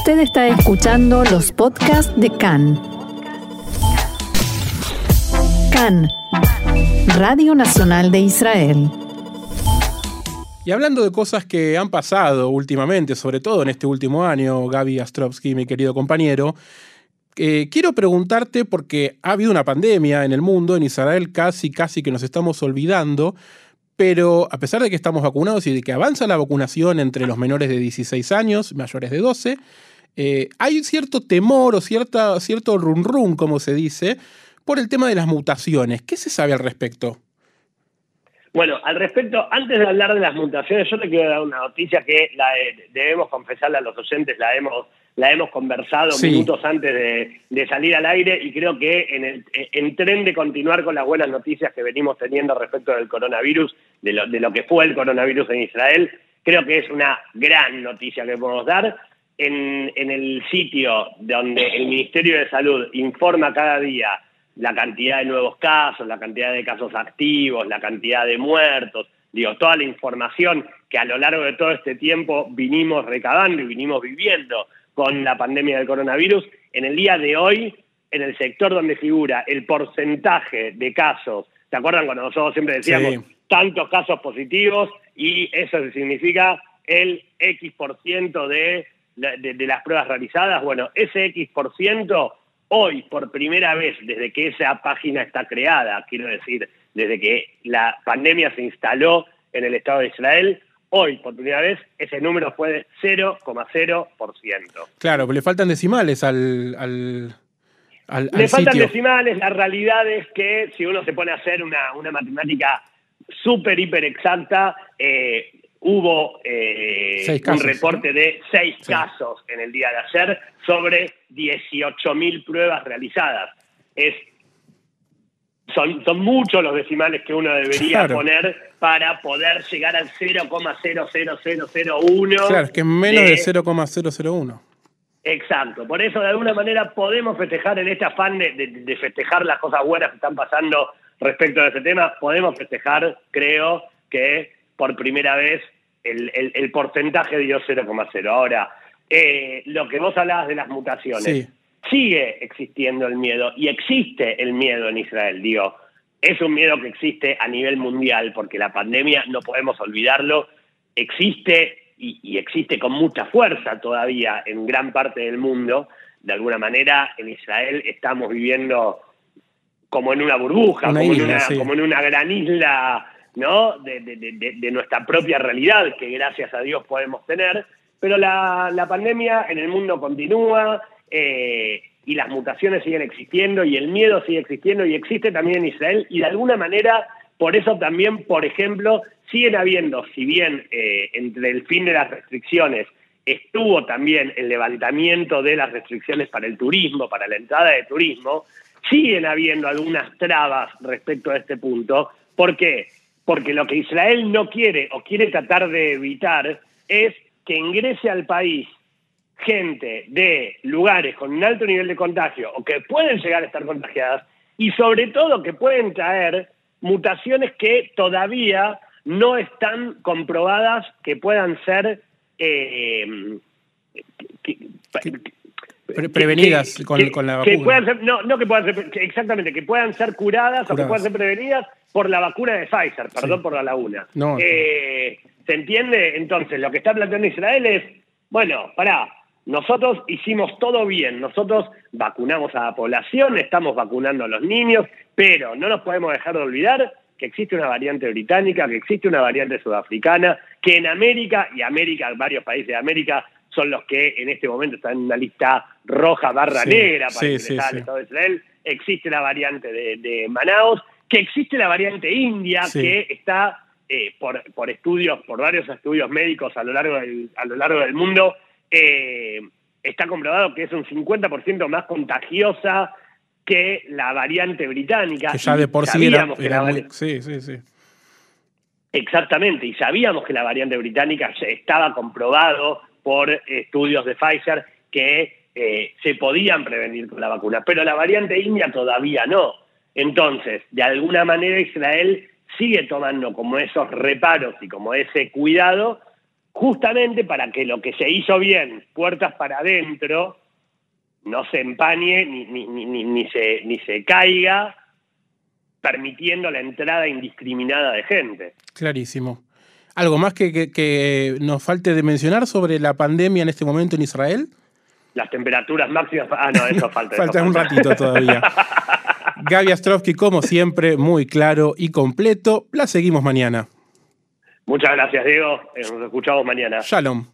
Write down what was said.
Usted está escuchando los podcasts de CAN. CAN, Radio Nacional de Israel. Y hablando de cosas que han pasado últimamente, sobre todo en este último año, Gaby Astrovsky, mi querido compañero, eh, quiero preguntarte, porque ha habido una pandemia en el mundo, en Israel casi, casi que nos estamos olvidando, pero a pesar de que estamos vacunados y de que avanza la vacunación entre los menores de 16 años, mayores de 12, eh, hay cierto temor o cierta, cierto run run, como se dice, por el tema de las mutaciones. ¿Qué se sabe al respecto? Bueno, al respecto, antes de hablar de las mutaciones, yo te quiero dar una noticia que la, debemos confesarle a los oyentes, la hemos la hemos conversado minutos antes de, salir al aire y creo que en, el, en tren de continuar con las buenas noticias que venimos teniendo respecto del coronavirus, de lo, de lo que fue el coronavirus en Israel, creo que es una gran noticia que podemos dar. En, en el sitio donde el Ministerio de Salud informa cada día la cantidad de nuevos casos, la cantidad de casos activos, la cantidad de muertos, digo, toda la información que a lo largo de todo este tiempo vinimos recabando y vinimos viviendo con la pandemia del coronavirus, en el día de hoy, en el sector donde figura el porcentaje de casos, ¿se acuerdan cuando nosotros siempre decíamos tantos casos positivos y eso significa el X por ciento de, de, las pruebas realizadas? Bueno, ese X por ciento hoy, por primera vez desde que esa página está creada, quiero decir, desde que la pandemia se instaló en el Estado de Israel, Hoy, por primera vez, ese número fue de 0,0%. Claro, pero le faltan decimales al, al, Le faltan decimales, la realidad es que si uno se pone a hacer una, matemática súper, hiper exacta, eh, hubo eh, un reporte de seis casos en el día de ayer sobre 18.000 pruebas realizadas. Es son, son muchos los decimales que uno debería poner para poder llegar al 0,00001. Claro, es que es menos de, 0,001. Exacto, por eso de alguna manera podemos festejar en este afán de, festejar las cosas buenas que están pasando respecto a este tema, podemos festejar, creo, que por primera vez el, porcentaje dio 0,0. Ahora, eh, lo que vos hablabas de las mutaciones sigue existiendo el miedo y existe el miedo en Israel, digo, es un miedo que existe a nivel mundial porque la pandemia, no podemos olvidarlo, existe y, existe con mucha fuerza todavía en gran parte del mundo. De alguna manera, en Israel estamos viviendo como en una burbuja, como, en una, como, en una, gran isla ¿no? De, nuestra propia realidad que gracias a Dios podemos tener. Pero la, la pandemia en el mundo continúa, y las mutaciones siguen existiendo y el miedo sigue existiendo y existe también en Israel y de alguna manera por eso también, por ejemplo, siguen habiendo, si bien eh, entre el fin de las restricciones estuvo también el levantamiento de las restricciones para el turismo, para la entrada de turismo, siguen habiendo algunas trabas respecto a este punto. ¿Por qué? Porque lo que Israel no quiere o quiere tratar de evitar es que ingrese al país gente de lugares con un alto nivel de contagio o que pueden llegar a estar contagiadas y sobre todo que pueden traer mutaciones que todavía no están comprobadas que puedan ser eh, prevenidas con, la vacuna. no, no que puedan ser, exactamente, que puedan ser curadas, o que puedan ser prevenidas por la vacuna de Pfizer, perdón por la laguna. Eh, ¿Se entiende? Entonces, lo que está planteando Israel es, bueno, pará, nosotros hicimos todo bien, nosotros vacunamos a la población, estamos vacunando a los niños, pero no nos podemos dejar de olvidar que existe una variante británica, que existe una variante sudafricana, que en América, y América, varios países de América, son los que en este momento están en una lista roja barra negra para sí, el Estado de Israel, existe la variante de, Manaus, que existe la variante india, que está eh, por, por estudios, por varios estudios médicos a lo largo a lo largo del mundo, eh, está comprobado que es un 50% más contagiosa que la variante británica. Que ya de por sí era, Sí, sí, sí. Exactamente, y sabíamos que la variante británica estaba comprobado por estudios de Pfizer que eh, se podían prevenir con la vacuna, pero la variante india todavía no. Entonces, de alguna manera Israel sigue tomando como esos reparos y como ese cuidado justamente para que lo que se hizo bien, puertas para adentro, no se empañe ni, ni, ni, ni, se, ni se caiga, permitiendo la entrada indiscriminada de gente. Clarísimo. ¿Algo más que, que, que, nos falte de mencionar sobre la pandemia en este momento en Israel? Las temperaturas máximas. Ah, no, eso falta. falta eso un falta. ratito todavía. Gaby Astrovsky, como siempre, muy claro y completo. La seguimos mañana. Muchas gracias, Diego. Nos escuchamos mañana. Shalom.